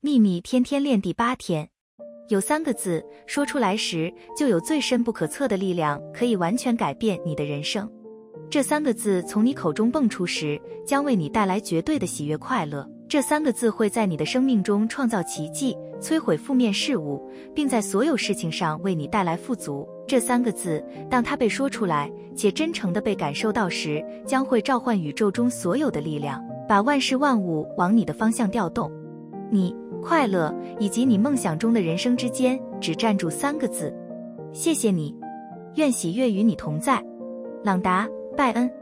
秘密天天练第八天，有三个字说出来时，就有最深不可测的力量，可以完全改变你的人生。这三个字从你口中蹦出时，将为你带来绝对的喜悦快乐。这三个字会在你的生命中创造奇迹，摧毁负面事物，并在所有事情上为你带来富足。这三个字，当它被说出来且真诚地被感受到时，将会召唤宇宙中所有的力量，把万事万物往你的方向调动。你快乐以及你梦想中的人生之间，只站住三个字：谢谢你。愿喜悦与你同在。朗达·拜恩。